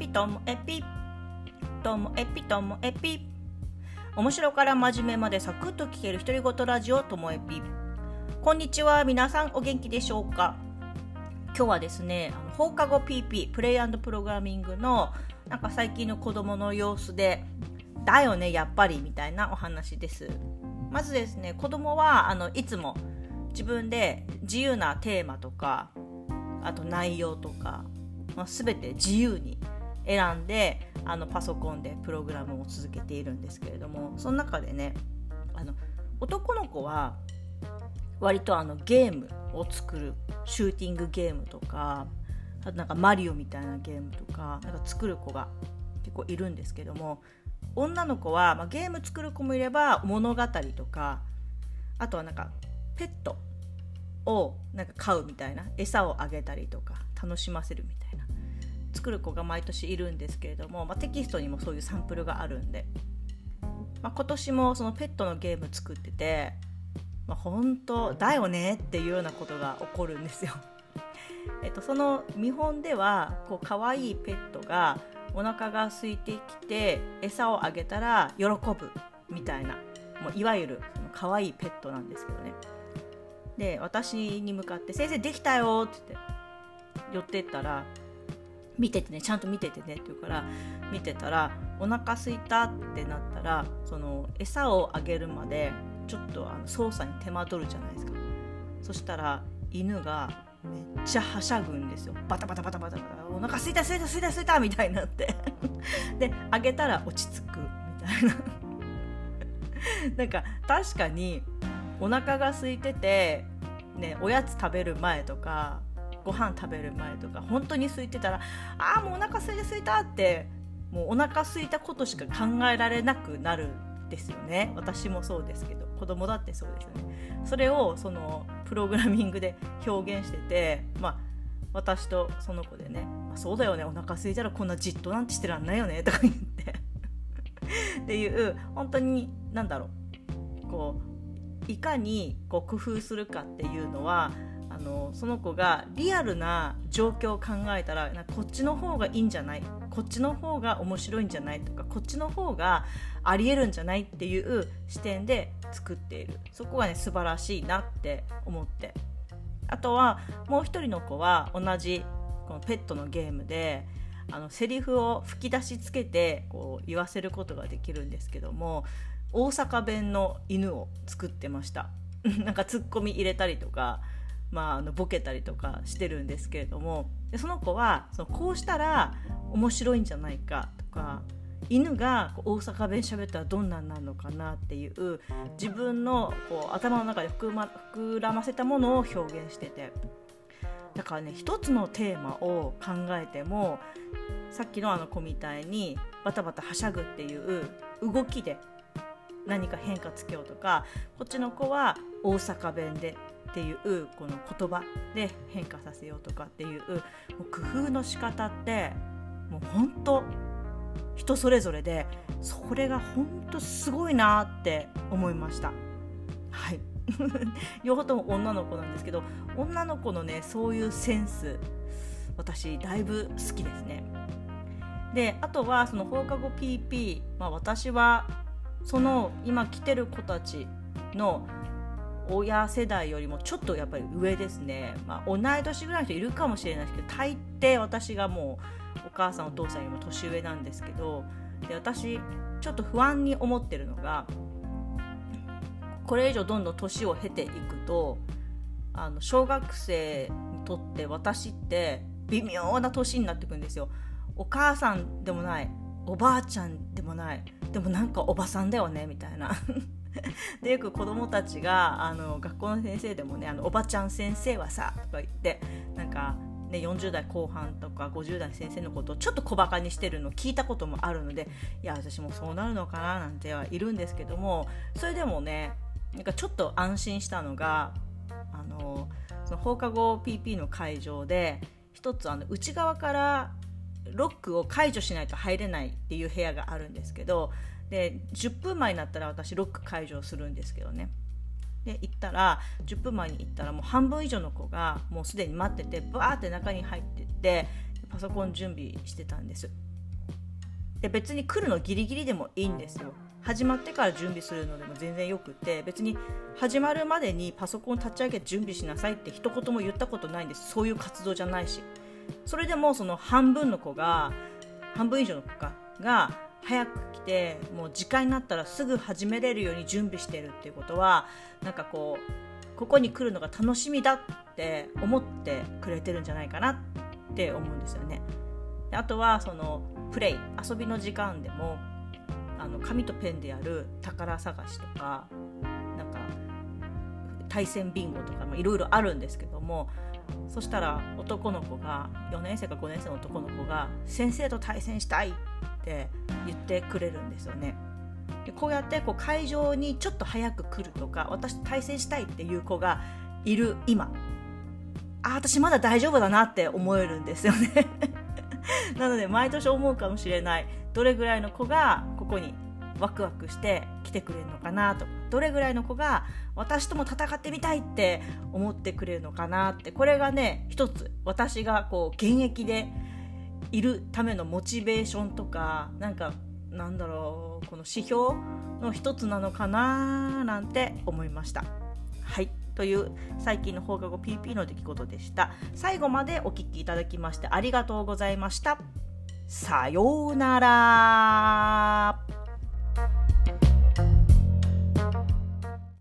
ピともエピ。ともエピともエピ。面白から真面目までサクッと聞ける独り言ラジオともエピ。こんにちは。皆さんお元気でしょうか？今日はですね放課後 PP プレイプログラミングのなんか最近の子供の様子でだよねやっぱりみたいなお話です。まずですね子供はあのいつも自分で自由なテーマとかあと内容とか、まあ、全て自由に選んであのパソコンでプログラムを続けているんですけれどもその中でねあの男の子は割とあのゲームを作るシューティングゲームとかあとなんかマリオみたいなゲームとかなんか作る子が結構いるんですけども女の子は、まあ、ゲーム作る子もいれば物語とかあとはなんかペットをなんか飼うみたいな餌をあげたりとか楽しませるみたいな。作る子が毎年いるんですけれども、まあ、テキストにもそういうサンプルがあるんで、まあ、今年もそのペットのゲーム作ってて、まあ、本当だよねっていうようなことが起こるんですよ。えっと、その見本ではこう可愛いペットがお腹が空いてきて餌をあげたら喜ぶみたいなもういわゆるその可愛いペットなんですけどねで私に向かって「先生できたよ」って言って寄ってったら「見ててねちゃんと見ててね」って言うから見てたらお腹すいたってなったらその餌をあげるまでちょっとあの操作に手間取るじゃないですか。そしたら犬がめっちゃはしゃぐんですよ。バタバタバタバタバタ。お腹すいたすいたすいたすいたみたいになって。であげたら落ち着くみたいな。なんか確かにお腹が空いてて、ね、おやつ食べる前とかご飯食べる前とか本当に空いてたらああもうお腹空いた空いたってもうお腹空いたことしか考えられなくなるんですよね。私もそうですけど子供だってそうですよね。それをそのプログラミングで表現しててまあ私とその子でね「そうだよねお腹空いたらこんなじっとなんてしてらんないよね」とか言って。っていう本当に何だろう。こういかにこう工夫するかっていうのはのその子がリアルな状況を考えたらこっちの方がいいんじゃない？こっちの方が面白いんじゃない？とかこっちの方がありえるんじゃない？っていう視点で作っている。そこがね素晴らしいなって思って。あとはもう一人の子は同じこのペットのゲームであのセリフを吹き出しつけてこう言わせることができるんですけども大阪弁の犬を作ってました。なんかツッコミ入れたりとか、まあ、あのボケたりとかしてるんですけれどもでその子はそのこうしたら面白いんじゃないかとか犬が大阪弁喋ったらどんなんなのかなっていう自分のこう頭の中で膨,、ま、膨らませたものを表現してて。だからね一つのテーマを考えてもさっきのあの子みたいにバタバタはしゃぐっていう動きで何か変化つけようとかこっちの子は大阪弁でっていうこの言葉で変化させようとかっていう工夫の仕方ってもう本当人それぞれでそれが本当すごいなって思いました。はい 両方とも女の子なんですけど女の子のねそういうセンス私だいぶ好きですね。であとはその放課後 PP、まあ、私はその今来てる子たちの親世代よりもちょっとやっぱり上ですね、まあ、同い年ぐらいの人いるかもしれないですけど大抵私がもうお母さんお父さんよりも年上なんですけどで私ちょっと不安に思ってるのがこれ以上どんどん年を経ていくとあの小学生にとって私って微妙な年になってくんですよ。お母さんでもないおばあちゃんでもないでもなんかおばさんだよねみたいな でよく子供たちがあの学校の先生でもねあのおばちゃん先生はさとか言ってなんか、ね、40代後半とか50代先生のことをちょっと小バカにしてるのを聞いたこともあるのでいや私もそうなるのかななんてはいるんですけどもそれでもねなんかちょっと安心したのがあのその放課後 PP の会場で一つあの内側からロックを解除しないと入れないっていう部屋があるんですけどで10分前になったら私ロック解除するんですけどね。で行ったら10分前に行ったらもう半分以上の子がもうすでに待っててバーって中に入ってってパソコン準備してたんです。で別に来るのギリギリでもいいんですよ。始まってから準備するのでも全然よくて別に始まるまでにパソコン立ち上げて準備しなさいって一言も言ったことないんです。そういう活動じゃないし。それでもその半分の子が半分以上の子が早く来てもう時間になったらすぐ始めれるように準備してるっていうことはなんかこうここに来るのが楽しみだって思ってくれてるんじゃないかなって思うんですよね。あとはそのプレイ遊びの時間でもあの紙とペンでやる宝探しとかなんか対戦ビンゴとかもいろいろあるんですけどもそしたら男の子が4年生か5年生の男の子が先生と対戦したいって言ってくれるんですよね。でこうやってこう会場にちょっと早く来るとか私と対戦したいっていう子がいる今。あ私まだ大丈夫だなって思えるんですよね。なので毎年思うかもしれない。どれぐらいの子がここにワクワクして来てくれるのかなと。かどれぐらいの子が私とも戦ってみたいって思ってくれるのかなって。これがね一つ私がこう現役でいるためのモチベーションとかなんかなんだろうこの指標の一つなのかななんて思いました。はい。という最近の放課後 PP の出来事でした。最後までお聴きいただきましてありがとうございました。さようなら。